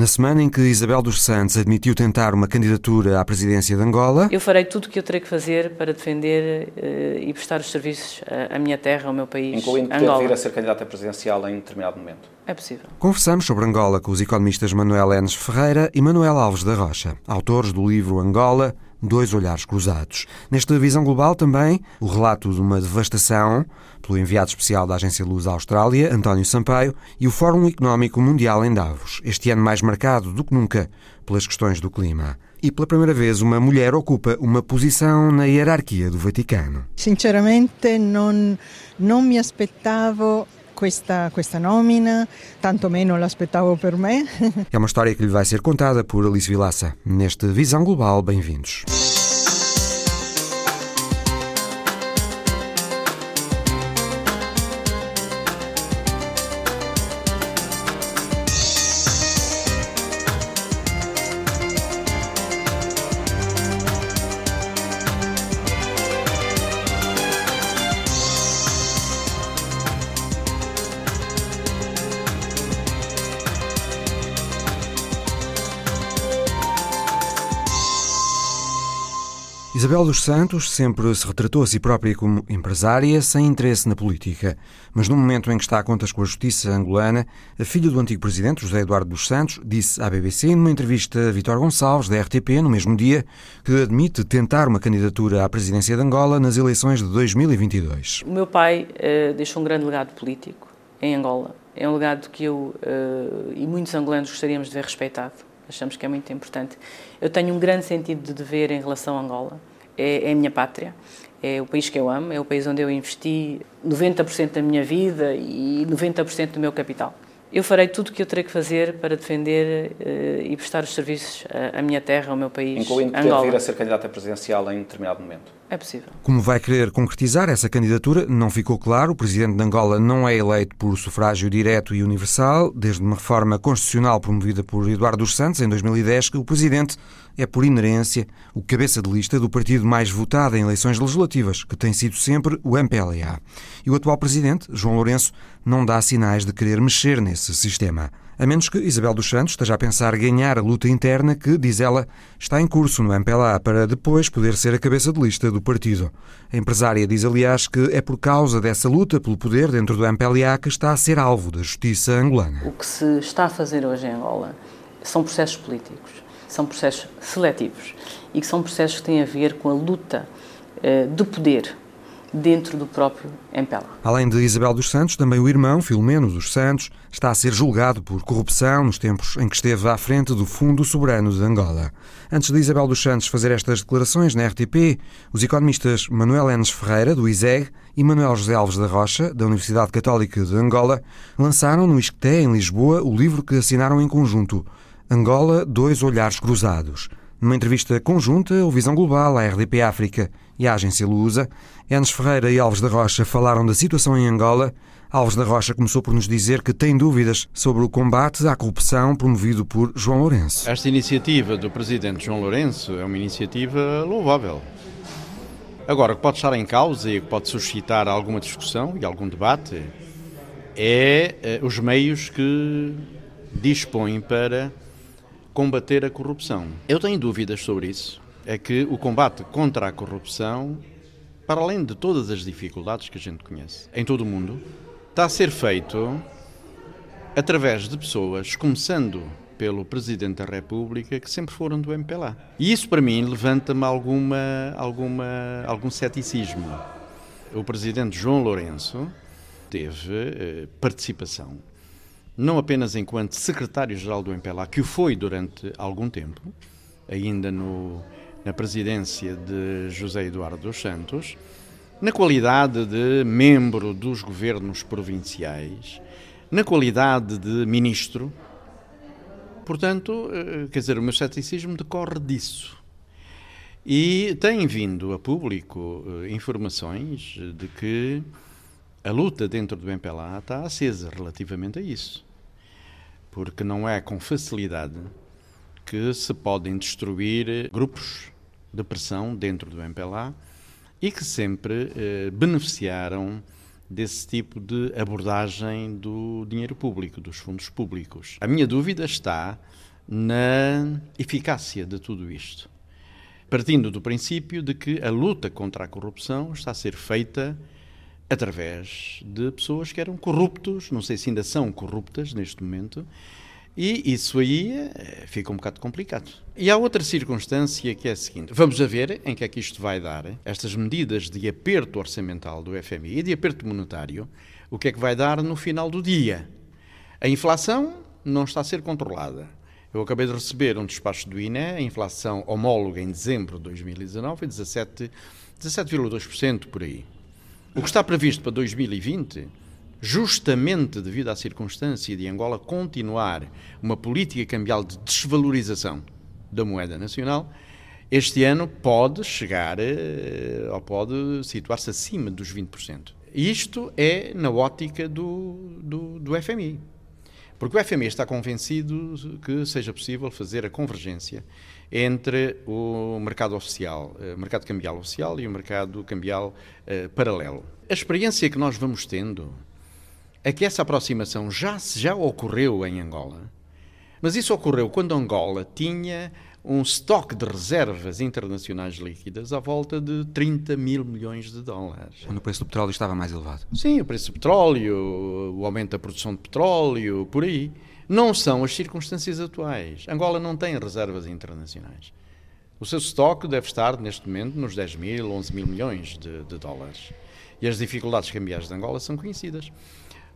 Na semana em que Isabel dos Santos admitiu tentar uma candidatura à presidência de Angola, eu farei tudo o que eu terei que fazer para defender uh, e prestar os serviços à, à, minha terra, ao meu país, Incluindo Angola. vir a ser candidata presidencial em determinado momento. É possível. Conversamos sobre Angola com os economistas Manuel Enes Ferreira e Manuel Alves da Rocha, autores do livro Angola, Dois Olhares Cruzados. Nesta visão global também, o relato de uma devastação pelo enviado especial da Agência Luz à Austrália, António Sampaio, e o Fórum Económico Mundial em Davos, este ano mais marcado do que nunca pelas questões do clima. E pela primeira vez uma mulher ocupa uma posição na hierarquia do Vaticano. Sinceramente não, não me aspettavo questa, questa nomina, tanto meno l'aspettavo per me. É uma história que lhe vai ser contada por Alice Vilaça, neste Visão Global. Bem-vindos. Isabel dos Santos sempre se retratou a si própria como empresária, sem interesse na política. Mas no momento em que está a contas com a justiça angolana, a filha do antigo presidente, José Eduardo dos Santos, disse à BBC, numa entrevista a Vitor Gonçalves, da RTP, no mesmo dia, que admite tentar uma candidatura à presidência de Angola nas eleições de 2022. O meu pai uh, deixou um grande legado político em Angola. É um legado que eu uh, e muitos angolanos gostaríamos de ver respeitado. Achamos que é muito importante. Eu tenho um grande sentido de dever em relação a Angola é, é a minha pátria, é o país que eu amo, é o país onde eu investi 90% da minha vida e 90% do meu capital. Eu farei tudo o que eu terei que fazer para defender uh, e prestar os serviços à, à, minha terra, ao meu país, Incluindo Angola. vir a ser candidata presidencial em determinado momento. É possível. Como vai querer concretizar essa candidatura, não ficou claro. O presidente de Angola não é eleito por sufrágio direto e universal, desde uma reforma constitucional promovida por Eduardo dos Santos em 2010, que o presidente é, por inerência, o cabeça de lista do partido mais votado em eleições legislativas, que tem sido sempre o MPLA. E o atual presidente, João Lourenço, não dá sinais de querer mexer nesse sistema. A menos que Isabel dos Santos esteja a pensar ganhar a luta interna que, diz ela, está em curso no MPLA para depois poder ser a cabeça de lista do partido. A empresária diz, aliás, que é por causa dessa luta pelo poder dentro do MPLA que está a ser alvo da justiça angolana. O que se está a fazer hoje em Angola são processos políticos, são processos seletivos e que são processos que têm a ver com a luta uh, do poder dentro do próprio MPLA. Além de Isabel dos Santos, também o irmão, Filomeno dos Santos, está a ser julgado por corrupção nos tempos em que esteve à frente do Fundo Soberano de Angola. Antes de Isabel dos Santos fazer estas declarações na RTP, os economistas Manuel Enes Ferreira, do ISEG, e Manuel José Alves da Rocha, da Universidade Católica de Angola, lançaram no Isqueté, em Lisboa, o livro que assinaram em conjunto, Angola, Dois Olhares Cruzados. Numa entrevista conjunta, o Visão Global, à RDP África e à agência Lusa, Enes Ferreira e Alves da Rocha falaram da situação em Angola. Alves da Rocha começou por nos dizer que tem dúvidas sobre o combate à corrupção promovido por João Lourenço. Esta iniciativa do presidente João Lourenço é uma iniciativa louvável. Agora, o que pode estar em causa e o que pode suscitar alguma discussão e algum debate é eh, os meios que dispõem para combater a corrupção. Eu tenho dúvidas sobre isso. É que o combate contra a corrupção, para além de todas as dificuldades que a gente conhece em todo o mundo, está a ser feito através de pessoas, começando pelo Presidente da República, que sempre foram do MPLA. E isso, para mim, levanta-me alguma, alguma, algum ceticismo. O Presidente João Lourenço teve eh, participação não apenas enquanto secretário-geral do MPLA, que o foi durante algum tempo, ainda no, na presidência de José Eduardo dos Santos, na qualidade de membro dos governos provinciais, na qualidade de ministro. Portanto, quer dizer, o meu ceticismo decorre disso. E tem vindo a público informações de que a luta dentro do MPLA está acesa relativamente a isso porque não é com facilidade que se podem destruir grupos de pressão dentro do MPLA e que sempre eh, beneficiaram desse tipo de abordagem do dinheiro público, dos fundos públicos. A minha dúvida está na eficácia de tudo isto. Partindo do princípio de que a luta contra a corrupção está a ser feita através de pessoas que eram corruptos, não sei se ainda são corruptas neste momento, e isso aí eh, fica um bocado complicado. E há outra circunstância que é a seguinte: vamos a ver em que é que isto vai dar, estas medidas de aperto orçamental do FMI e de aperto monetário, o que é que vai dar no final do dia. A inflação não está a ser controlada. Eu acabei de receber um despacho do INE, a inflação homóloga em dezembro de 2019 foi 17,2% 17 por aí. O que está previsto para 2020, justamente devido à circunstância de Angola continuar uma política cambial de desvalorização da moeda nacional, este ano pode chegar eh, ou pode situar-se acima dos 20%. Isto é na ótica do, do, do FMI. Porque o FMI está convencido que seja possível fazer a convergência entre o mercado oficial, o eh, mercado cambial oficial e o mercado cambial eh, paralelo. A experiência que nós vamos tendo é que essa aproximação já, já ocorreu em Angola, mas isso ocorreu quando Angola tinha um estoque de reservas internacionais líquidas à volta de 30 mil milhões de dólares. Quando o preço do petróleo estava mais elevado. Sim, o preço do petróleo, o aumento da produção de petróleo, por aí não são as circunstâncias atuais. Angola não tem reservas internacionais. O seu estoque deve estar, neste momento, nos 10 mil, 11 mil milhões de, de dólares. E as dificuldades cambiais de Angola são conhecidas.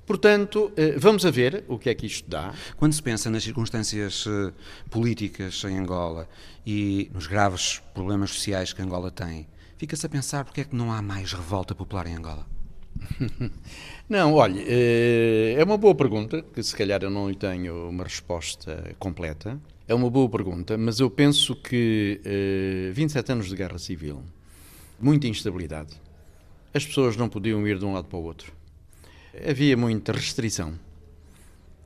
Portanto, eh, vamos a ver o que é que isto dá. Quando se pensa nas circunstâncias eh, políticas em Angola e nos graves problemas sociais que Angola tem, fica-se a pensar porque é que não há mais revolta popular em Angola? Não, olha, eh, é uma boa pergunta, que se calhar eu não tenho uma resposta completa. É uma boa pergunta, mas eu penso que 27 eh, anos de guerra civil, muita instabilidade, as pessoas não podiam ir de um lado para o outro. Havia muita restrição.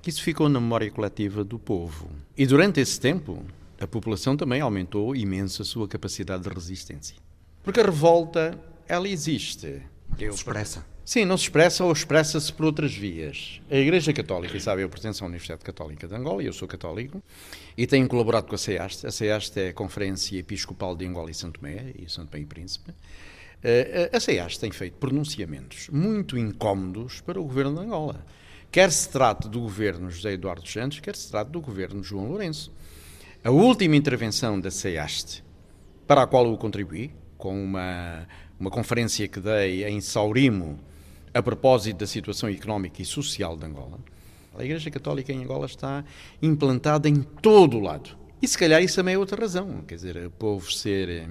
Isso ficou na memória coletiva do povo. E durante esse tempo, a população também aumentou imenso a sua capacidade de resistência. Porque a revolta, ela existe. Eu, expressa. Sim, não se expressa ou expressa-se por outras vias. A Igreja Católica, e sabe, eu pertenço à Universidade Católica de Angola, e eu sou católico, e tenho colaborado com a CEAST. A CEAST é a Conferência Episcopal de Angola e Santo Tomé, e Santo Tomé e Príncipe. Eh, a CEAST tem feito pronunciamentos muito incómodos para o governo de Angola. Quer se trate do governo José Eduardo Santos, quer se trate do governo João Lourenço. A última intervenção da CEAST, para a qual eu contribuí, com uma, uma conferência que dei em Saurimo, a propósito da situação económica e social de Angola. A Igreja Católica em Angola está implantada em todo o lado. E se calhar isso também é outra razão. Quer dizer, o povo ser,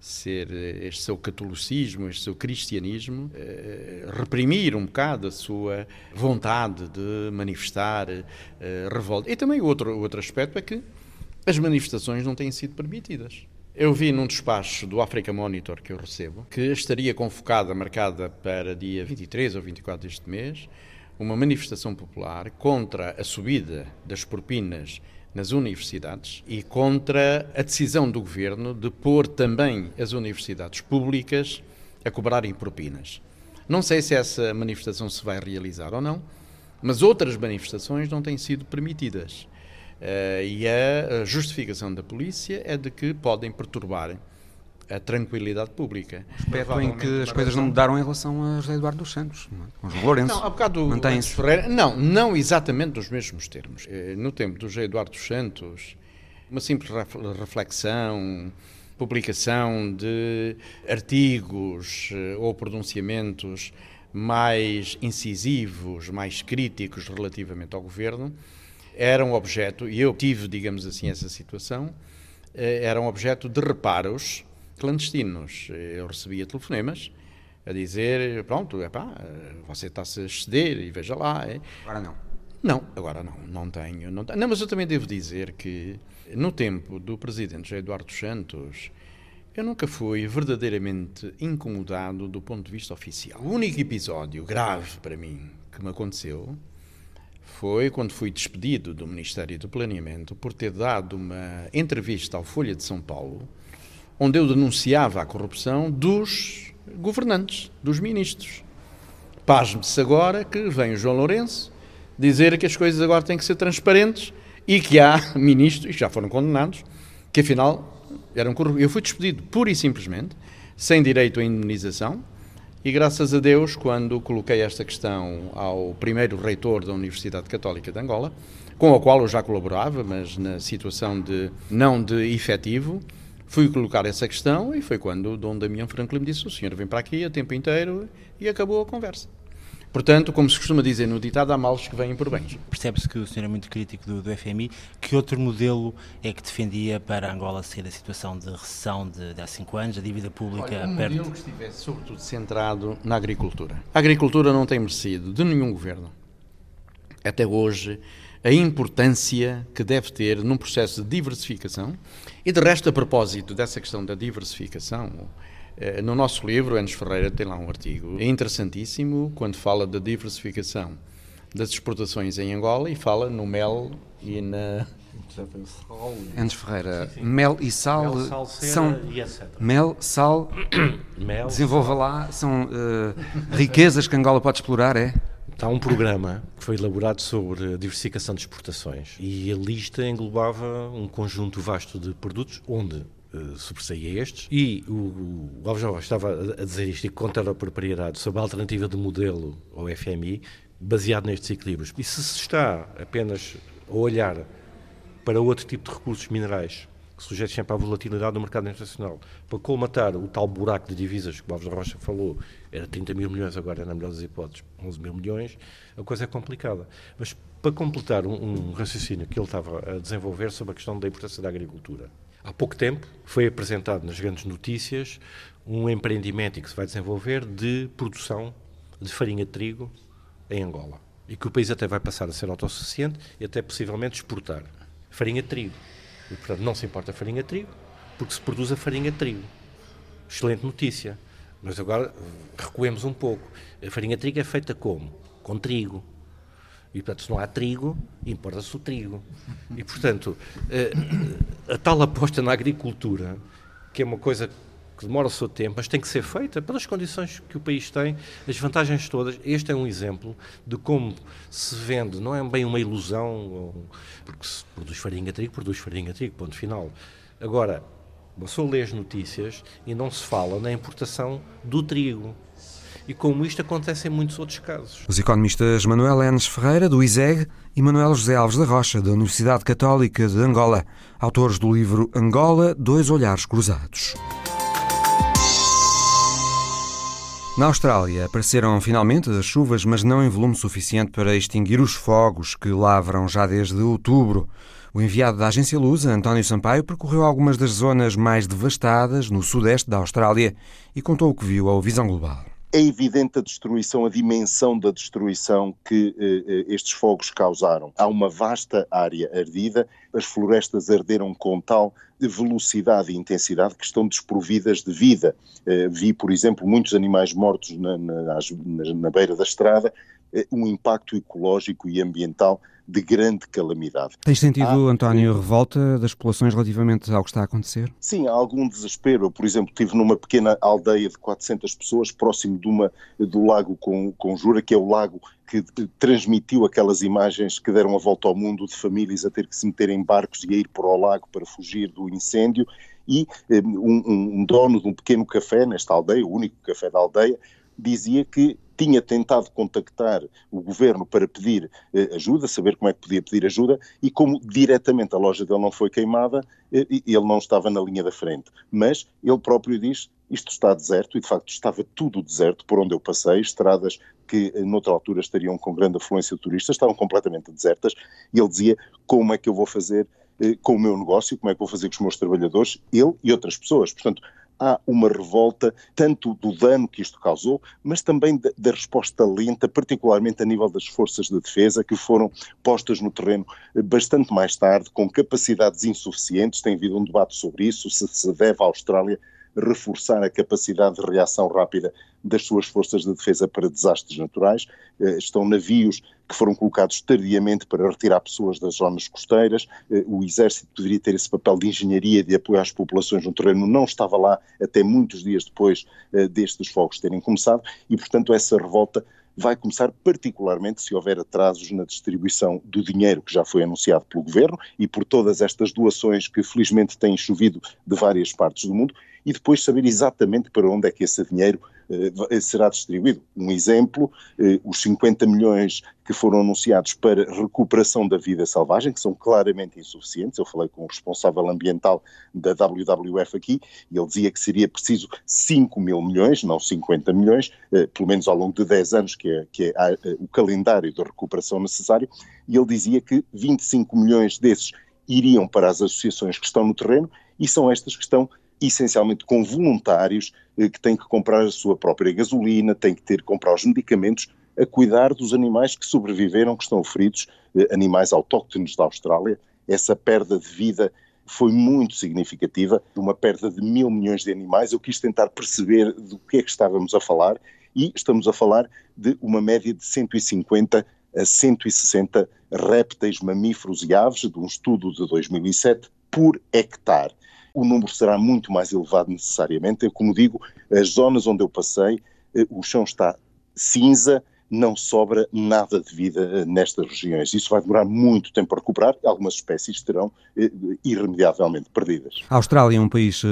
ser este seu catolicismo, este seu cristianismo, eh, reprimir um bocado a sua vontade de manifestar eh, revolta. E também outro, outro aspecto é que as manifestações não têm sido permitidas. Eu vi num despacho do Africa Monitor que eu recebo que estaria convocada, marcada para dia 23 ou 24 deste mês, uma manifestação popular contra a subida das propinas nas universidades e contra a decisão do governo de pôr também as universidades públicas a cobrarem propinas. Não sei se essa manifestação se vai realizar ou não, mas outras manifestações não têm sido permitidas. Uh, e a justificação da polícia é de que podem perturbar a tranquilidade pública. Aspecto em que as coisas não mudaram em relação a José Eduardo dos Santos, é? com João Lourenço. Não, há bocado. Ferreira, não, não exatamente nos mesmos termos. Eh, no tempo do José Eduardo dos Santos, uma simples reflexão, publicação de artigos eh, ou pronunciamentos mais incisivos, mais críticos relativamente ao governo, era um objeto, e eu tive, digamos assim, essa situação, eh, era um objeto de reparos clandestinos. Eu recebia telefonemas a dizer, pronto, epá, você está-se a exceder e veja lá. É. Agora não. Não, agora não, não tenho, não tenho. Não, mas eu também devo dizer que no tempo do presidente Eduardo Santos, eu nunca fui verdadeiramente incomodado do ponto de vista oficial. O único episódio grave para mim que me aconteceu foi quando fui despedido do Ministério do Planeamento por ter dado uma entrevista ao Folha de São Paulo, onde eu denunciava a corrupção dos governantes, dos ministros. Pasme-se agora que vem o João Lourenço dizer que as coisas agora têm que ser transparentes e que há ministros, e já foram condenados, que afinal eram corruptos. Eu fui despedido pura e simplesmente, sem direito à indemnização, e graças a Deus, quando coloquei esta questão ao primeiro reitor da Universidade Católica de Angola, com o qual eu já colaborava, mas na situação de não de efetivo, fui colocar essa questão e foi quando o Dom Damião Franklin me disse: o senhor vem para aqui o tempo inteiro e acabou a conversa. Portanto, como se costuma dizer no ditado, há males que vêm por bens. Percebe-se que o senhor é muito crítico do, do, FMI. Que outro modelo é que defendia para Angola sair da situação de recessão de, de há cinco anos, a dívida pública Olha, um perto... modelo que estivesse sobretudo centrado na agricultura. A agricultura não tem merecido de nenhum governo, até hoje, a importância que deve ter num processo de diversificação. E de resto, a propósito dessa questão da diversificação, no nosso livro, Enes Ferreira tem lá um artigo é interessantíssimo quando fala da diversificação das exportações em Angola e fala no mel e na. Enes Ferreira, sim, sim. mel e sal, mel, sal são e mel, sal, mel, desenvolva lá, são uh, riquezas que Angola pode explorar, é? Há um programa que foi elaborado sobre diversificação de exportações e a lista englobava um conjunto vasto de produtos onde Uh, estes. E o, o Alves Jovem estava a, dizer isto e contra a propriedade sobre a alternativa de modelo ao FMI, baseado nestes equilíbrios. E se se está apenas a olhar para outro tipo de recursos minerais, sujeitos sempre à volatilidade do mercado internacional, para colmatar o tal buraco de divisas que o Alves Rocha falou, era 30 mil milhões, agora, na melhor das hipóteses, 11 mil milhões, a coisa é complicada. Mas para completar um, um raciocínio que ele estava a desenvolver sobre a questão da importância da agricultura, Há pouco tempo foi apresentado nas grandes notícias um empreendimento que se vai desenvolver de produção de farinha de trigo em Angola. E que o país até vai passar a ser autossuficiente e até possivelmente exportar farinha de trigo. E, portanto, não se importa farinha de trigo, porque se produz a farinha de trigo. Excelente notícia. Mas agora recuemos um pouco. A farinha de trigo é feita como? Com trigo. E, portanto, se não há trigo, importa-se o trigo. E, portanto, a, a, tal aposta na agricultura, que é uma coisa que demora o seu tempo, mas tem que ser feita pelas condições que o país tem, as vantagens todas. Este é um exemplo de como se vende, não é bem uma ilusão, porque se produz farinha trigo, produz farinha trigo, ponto final. Agora, pessoa lê as notícias e não se fala na importação do trigo e como isto acontece em muitos outros casos. Os economistas Manuel Enes Ferreira, do ISEG, e Manuel José Alves da Rocha, da Universidade Católica de Angola, autores do livro Angola, Dois Olhares Cruzados. Na Austrália apareceram finalmente as chuvas, mas não em volume suficiente para extinguir os fogos que lavram já desde outubro. O enviado da agência Lusa, António Sampaio, percorreu algumas das zonas mais devastadas no sudeste da Austrália e contou o que viu ao Visão Global é evidente a destruição, a dimensão da destruição que eh, eh, estes fogos causaram. Há uma vasta área ardida, as florestas arderam com tal velocidade e intensidade que estão desprovidas de vida. Eh, vi, por exemplo, muitos animais mortos na, na, na beira da estrada, eh, um impacto ecológico e ambiental de grande calamidade. Tens sentido, há, António, revolta das populações relativamente ao que está a acontecer? Sim, há algum desespero. Eu, por exemplo, estive numa pequena aldeia de 400 pessoas, próximo de uma, do lago Conjura, que é o lago que transmitiu aquelas imagens que deram a volta ao mundo de famílias a ter que se meter em barcos e a ir para o lago para fugir do incêndio. E eh, um, um dono de um pequeno café nesta aldeia, o único café da aldeia, dizia que tinha tentado contactar o governo para pedir eh, ajuda, saber como é que podia pedir ajuda, e como diretamente a loja dele não foi queimada, eh, ele não estava na linha da frente. Mas ele próprio diz: isto está deserto, e de facto estava tudo deserto por onde eu passei, estradas que eh, noutra altura estariam com grande afluência de turistas, estavam completamente desertas, e ele dizia: como é que eu vou fazer com o meu negócio, como é que vou fazer com os meus trabalhadores, ele e outras pessoas. Portanto, há uma revolta, tanto do dano que isto causou, mas também da, resposta lenta, particularmente a nível das forças de defesa, que foram postas no terreno bastante mais tarde, com capacidades insuficientes. Tem havido um debate sobre isso, se se deve à Austrália reforçar a capacidade de reação rápida das suas forças de defesa para desastres naturais. Eh, estão navios que foram colocados tardiamente para retirar pessoas das zonas costeiras. Eh, o Exército poderia ter esse papel de engenharia, de apoio às populações no terreno, não estava lá até muitos dias depois eh, destes fogos terem começado e, portanto, essa revolta vai começar particularmente se houver atrasos na distribuição do dinheiro que já foi anunciado pelo governo e por todas estas doações que felizmente têm chovido de várias partes do mundo e depois saber exatamente para onde é que esse dinheiro eh, será distribuído. Um exemplo, eh, os 50 milhões que foram anunciados para recuperação da vida selvagem, que são claramente insuficientes. Eu falei com o responsável ambiental da WWF aqui e ele dizia que seria preciso 5 mil milhões, não 50 milhões, eh, pelo menos ao longo de 10 anos, que é, que é o calendário de recuperação necessário, e ele dizia que 25 milhões desses iriam para as associações que estão no terreno e são estas que estão essencialmente com voluntários eh, que têm que comprar a sua própria gasolina, têm que ter que comprar os medicamentos, a cuidar dos animais que sobreviveram, que estão feridos, eh, animais autóctones da Austrália. Essa perda de vida foi muito significativa, uma perda de mil milhões de animais. Eu quis tentar perceber do que é que estávamos a falar e estamos a falar de uma média de 150 a 160 répteis, mamíferos e aves, de um estudo de 2007, por hectare o número será muito mais elevado necessariamente. Eu, como digo, as zonas onde eu passei, eh, o chão está cinza, não sobra nada de vida eh, nestas regiões. Isso vai demorar muito tempo a recuperar, algumas espécies terão eh, irremediavelmente perdidas. A Austrália é um país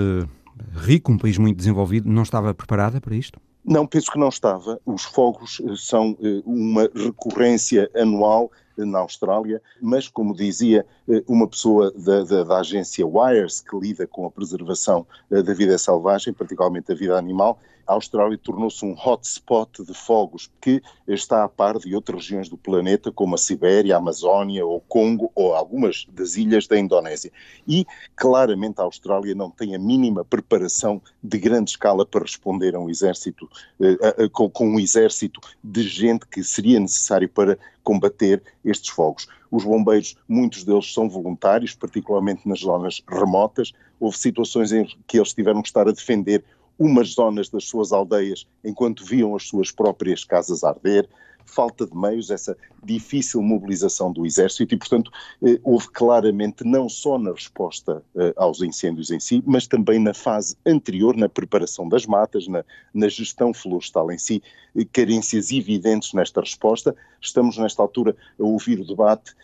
rico, um país muito desenvolvido, não estava preparada para isto? Não, penso que não estava. Os fogos são uma recorrência anual na Austrália, mas, como dizia eh, uma pessoa da, da, da agência Wires, que lida com a preservação eh, da vida selvagem, particularmente da vida animal, a Austrália tornou-se um hotspot de fogos que está a par de outras regiões do planeta, como a Sibéria, a Amazónia, o Congo ou algumas das ilhas da Indonésia. E claramente a Austrália não tem a mínima preparação de grande escala para responder a um exército, eh, com, com um exército de gente que seria necessário para combater estes fogos. Os bombeiros, muitos deles são voluntários, particularmente nas zonas remotas. Houve situações em que eles tiveram que estar a defender umas zonas das suas aldeias enquanto viam as suas próprias casas arder falta de meios, essa difícil mobilização do Exército e, portanto, eh, houve claramente não só na resposta eh, aos incêndios em si, mas também na fase anterior, na preparação das matas, na, na gestão florestal em si, eh, carências evidentes nesta resposta. Estamos, nesta altura, a ouvir o debate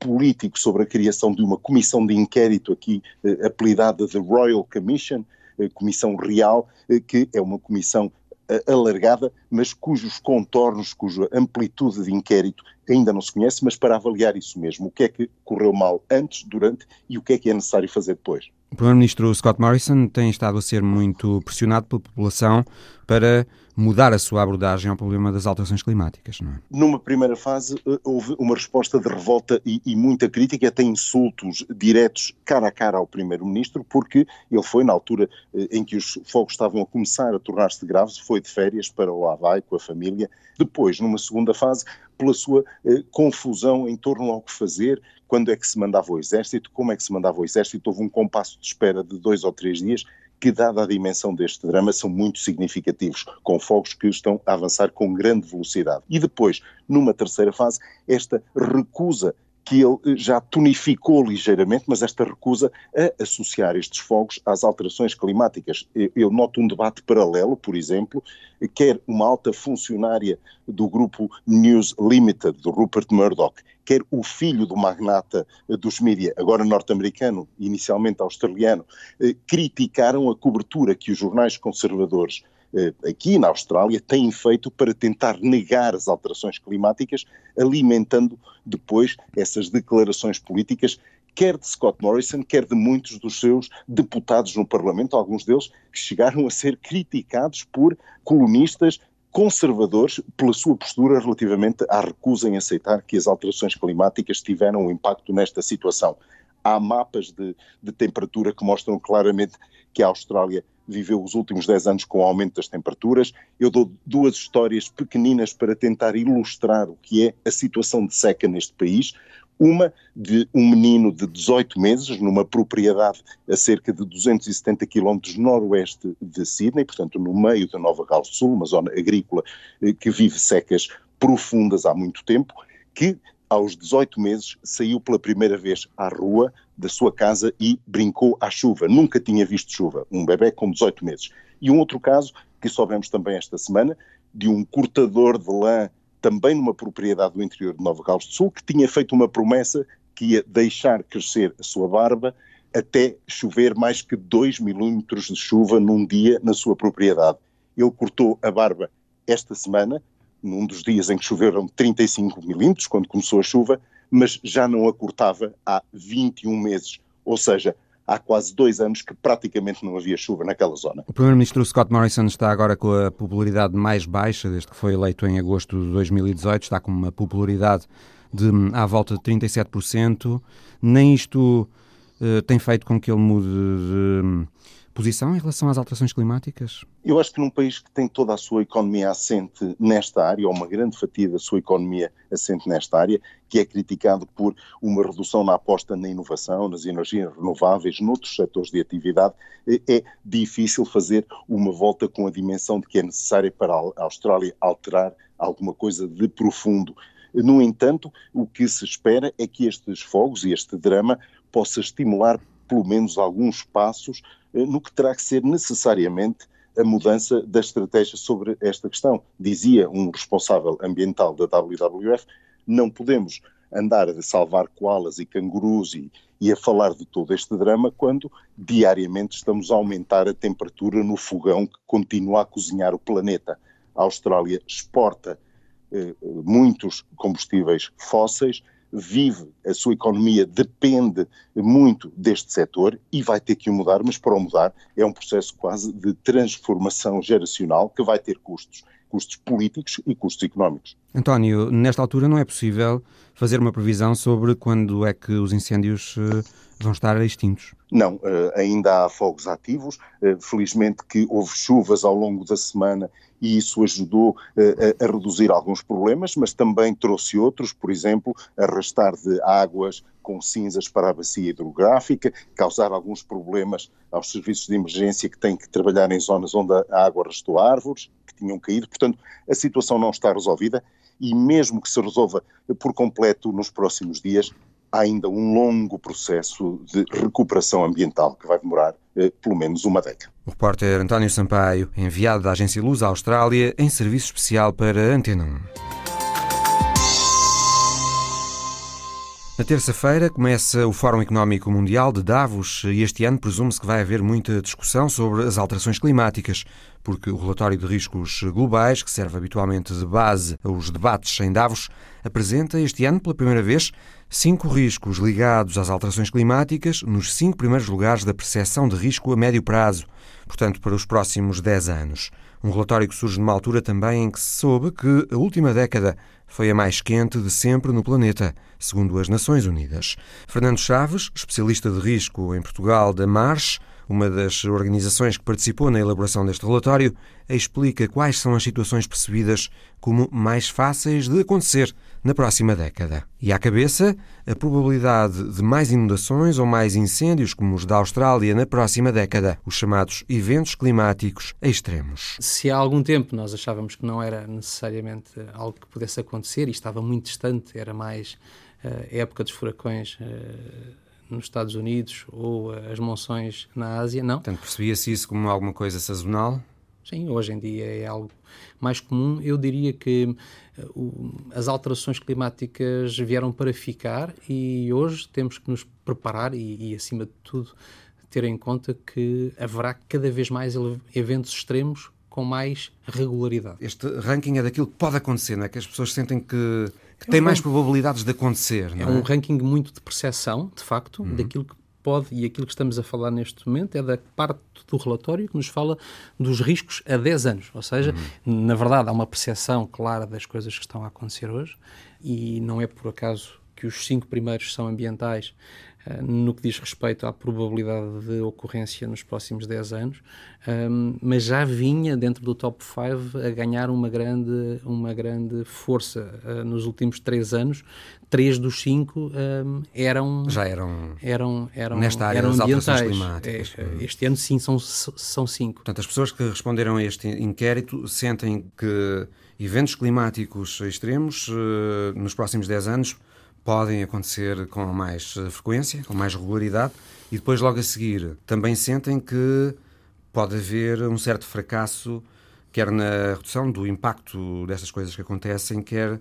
político sobre a criação de uma comissão de inquérito aqui, apelidada de Royal Commission, Comissão Real, que é uma comissão alargada, mas cujos contornos, cuja amplitude de inquérito ainda não se conhece, mas para avaliar isso mesmo, o que é que correu mal antes, durante e o que é que é necessário fazer depois. O Primeiro-Ministro Scott Morrison tem estado a ser muito pressionado pela população para mudar a sua abordagem ao problema das alterações climáticas, não é? Numa primeira fase eh, houve uma resposta de revolta e, e muita crítica, até insultos diretos cara a cara ao Primeiro-Ministro, porque ele foi na altura eh, em que os fogos estavam a começar a tornar-se graves, foi de férias para o Havaí com a família. Depois, numa segunda fase, pela sua eh, confusão em torno ao que fazer, quando é que se mandava o exército, como é que se mandava o exército, houve um compasso de espera de dois ou três dias que, dada a dimensão deste drama, são muito significativos, com fogos que estão a avançar com grande velocidade. E depois, numa terceira fase, esta recusa que ele eh, já tonificou ligeiramente, mas esta recusa a associar estes fogos às alterações climáticas. Eu noto um debate paralelo, por exemplo, quer uma alta funcionária do grupo News Limited, do Rupert Murdoch, quer o filho do magnata eh, dos mídia, agora norte-americano, inicialmente australiano, eh, criticaram a cobertura que os jornais conservadores eh, aqui na Austrália têm feito para tentar negar as alterações climáticas, alimentando depois essas declarações políticas quer de Scott Morrison, quer de muitos dos seus deputados no Parlamento, alguns deles chegaram a ser criticados por colunistas conservadores pela sua postura relativamente à recusa em aceitar que as alterações climáticas tiveram um impacto nesta situação. Há mapas de, de temperatura que mostram claramente que a Austrália viveu os últimos 10 anos com o aumento das temperaturas. Eu dou duas histórias pequeninas para tentar ilustrar o que é a situação de seca neste país. Uma de um menino de 18 meses, numa propriedade a cerca de 270 quilómetros noroeste de Sydney, portanto no meio da Nova Gales do Sul, uma zona agrícola eh, que vive secas profundas há muito tempo, que aos 18 meses, saiu pela primeira vez à rua da sua casa e brincou à chuva. Nunca tinha visto chuva. Um bebê com 18 meses. E um outro caso, que soubemos também esta semana, de um cortador de lã também numa propriedade do interior de Nova Gales do Sul, que tinha feito uma promessa que ia deixar crescer a sua barba até chover mais que 2 milímetros de chuva num dia na sua propriedade. Ele cortou a barba esta semana, num dos dias em que choveram 35 milímetros, quando começou a chuva, mas já não a cortava há 21 meses. Ou seja, há quase dois anos que praticamente não havia chuva naquela zona. O Primeiro-Ministro Scott Morrison está agora com a popularidade mais baixa, desde que foi eleito em agosto de 2018, está com uma popularidade de à volta de 37%. Nem isto uh, tem feito com que ele mude de posição em relação às alterações climáticas? Eu acho que num país que tem toda a sua economia assente nesta área, ou uma grande fatia da sua economia assente nesta área, que é criticado por uma redução na aposta na inovação, nas energias renováveis, noutros setores de atividade, é difícil fazer uma volta com a dimensão de que é necessária para a Austrália alterar alguma coisa de profundo. No entanto, o que se espera é que estes fogos e este drama possa estimular pelo menos alguns passos eh, no que terá que ser necessariamente a mudança da estratégia sobre esta questão. Dizia um responsável ambiental da WWF: não podemos andar a salvar koalas e cangurus e, e, a falar de todo este drama quando diariamente estamos a aumentar a temperatura no fogão que continua a cozinhar o planeta. A Austrália exporta eh, muitos combustíveis fósseis, vive, a sua economia depende muito deste setor e vai ter que o mudar, mas para o mudar é um processo quase de transformação geracional que vai ter custos, custos políticos e custos económicos. António, nesta altura não é possível fazer uma previsão sobre quando é que os incêndios eh, vão estar extintos? Não, eh, ainda há fogos ativos. Eh, felizmente que houve chuvas ao longo da semana e isso ajudou a, reduzir alguns problemas, mas também trouxe outros, por exemplo, arrastar de águas com cinzas para a bacia hidrográfica, causar alguns problemas aos serviços de emergência que têm que trabalhar em zonas onde a água arrastou árvores tinham caído. Portanto, a situação não está resolvida e mesmo que se resolva por completo nos próximos dias, há ainda um longo processo de recuperação ambiental que vai demorar eh, pelo menos uma década. O repórter António Sampaio, enviado da Agência Luz à Austrália, em serviço especial para Antena 1. Na terça-feira começa o Fórum Económico Mundial de Davos e este ano presume-se que vai haver muita discussão sobre as alterações climáticas, porque o relatório de riscos globais, que serve habitualmente de base aos debates em Davos, apresenta este ano pela primeira vez cinco riscos ligados às alterações climáticas nos cinco primeiros lugares da percepção de risco a médio prazo, portanto para os próximos dez anos. Um relatório que surge numa altura também em que se soube que a última década foi a mais quente de sempre no planeta, segundo as Nações Unidas. Fernando Chaves, especialista de risco em Portugal da Marsh, uma das organizações que participou na elaboração deste relatório, explica quais são as situações percebidas como mais fáceis de acontecer na próxima década. E à cabeça, a probabilidade de mais inundações ou mais incêndios como os da Austrália na próxima década, os chamados eventos climáticos extremos. Se há algum tempo nós achávamos que não era necessariamente algo que pudesse acontecer e estava muito distante, era mais a uh, época dos furacões. Uh, nos Estados Unidos ou as monções na Ásia, não. Portanto, percebia-se isso como alguma coisa sazonal? Sim, hoje em dia é algo mais comum. Eu diria que uh, as alterações climáticas vieram para ficar e hoje temos que nos preparar e, e, acima de tudo, ter em conta que haverá cada vez mais eventos extremos com mais regularidade. Este ranking é daquilo que pode acontecer, não é? Que as pessoas sentem que que tem mais probabilidades de acontecer. Não é, é um ranking muito de percepção, de facto, uhum. daquilo que pode, e aquilo que estamos a falar neste momento é da parte do relatório que nos fala dos riscos a 10 anos. Ou seja, uhum. na verdade, há uma percepção clara das coisas que estão a acontecer hoje, e não é por acaso que os cinco primeiros são ambientais no que diz respeito à probabilidade de ocorrência nos próximos 10 anos, um, mas já vinha dentro do top 5 a ganhar uma grande, uma grande força uh, nos últimos 3 anos. Três dos cinco um, eram já eram, eram, eram nesta área eram das alterações climáticas. É, este ano sim são são cinco. Portanto, as pessoas que responderam a este inquérito sentem que eventos climáticos extremos nos próximos 10 anos podem acontecer com mais eh, frequência, com mais regularidade, e depois, logo a seguir, também sentem que pode haver um certo fracasso quer na redução do impacto destas coisas que acontecem, quer uh,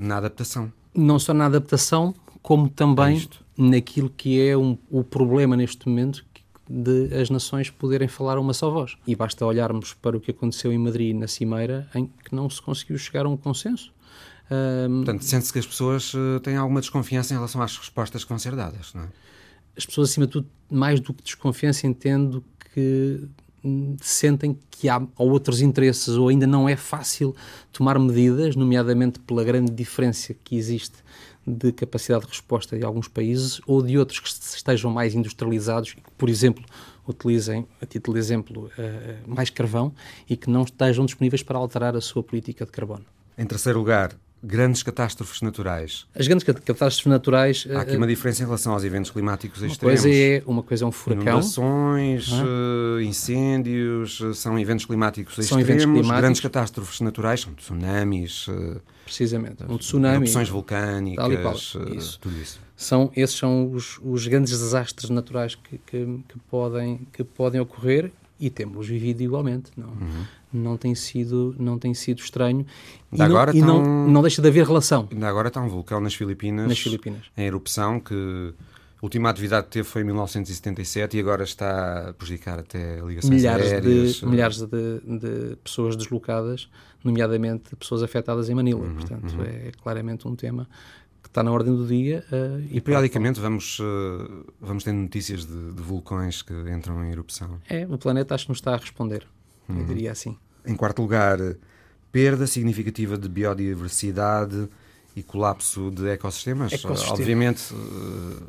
na adaptação. Não só na adaptação, como também é naquilo que é um, o problema neste momento de as nações poderem falar uma só voz. E basta olharmos para o que aconteceu em Madrid na Cimeira, em que não se conseguiu chegar a um consenso. Um, Portanto, sente-se que as pessoas uh, têm alguma desconfiança em relação às respostas que vão ser dadas, não é? As pessoas, acima de tudo, mais do que desconfiança, entendo que hum, sentem que há outros interesses ou ainda não é fácil tomar medidas, nomeadamente pela grande diferença que existe de capacidade de resposta de alguns países ou de outros que estejam mais industrializados e que, por exemplo, utilizem, a título de exemplo, uh, mais carvão e que não estejam disponíveis para alterar a sua política de carbono. Em terceiro lugar, grandes catástrofes naturais. As grandes catástrofes naturais. Há aqui uh, uma diferença em relação aos eventos climáticos uma extremos. Coisa é, uma coisa é um furacão. Inundações, uh, incêndios, são eventos climáticos são extremos. Eventos climáticos. Grandes catástrofes naturais, são tsunamis. Precisamente. Um tsunami. Erupções vulcânicas. Isso. tudo isso. São, esses são os, os grandes desastres naturais que, que, que, podem, que podem ocorrer e temos vivido igualmente. Não, uhum. Não, tem, sido, não tem sido estranho. E, não, agora e não, não deixa de haver relação. Ainda agora está um vulcão nas Filipinas, nas Filipinas. em erupção que a última atividade que teve foi em 1977 e agora está a prejudicar até ligações milhares aéreas. De, milhares de, de, pessoas deslocadas, nomeadamente pessoas afetadas em Manila. Uhum, Portanto, uhum. é claramente um tema que está na ordem do dia. Uh, e, e periodicamente vamos, uh, vamos tendo notícias de, de, vulcões que entram em erupção. É, o planeta acho que nos está a responder, uhum. eu diria assim. Em quarto lugar, perda significativa de biodiversidade e colapso de ecossistemas. Ecossistema. Obviamente,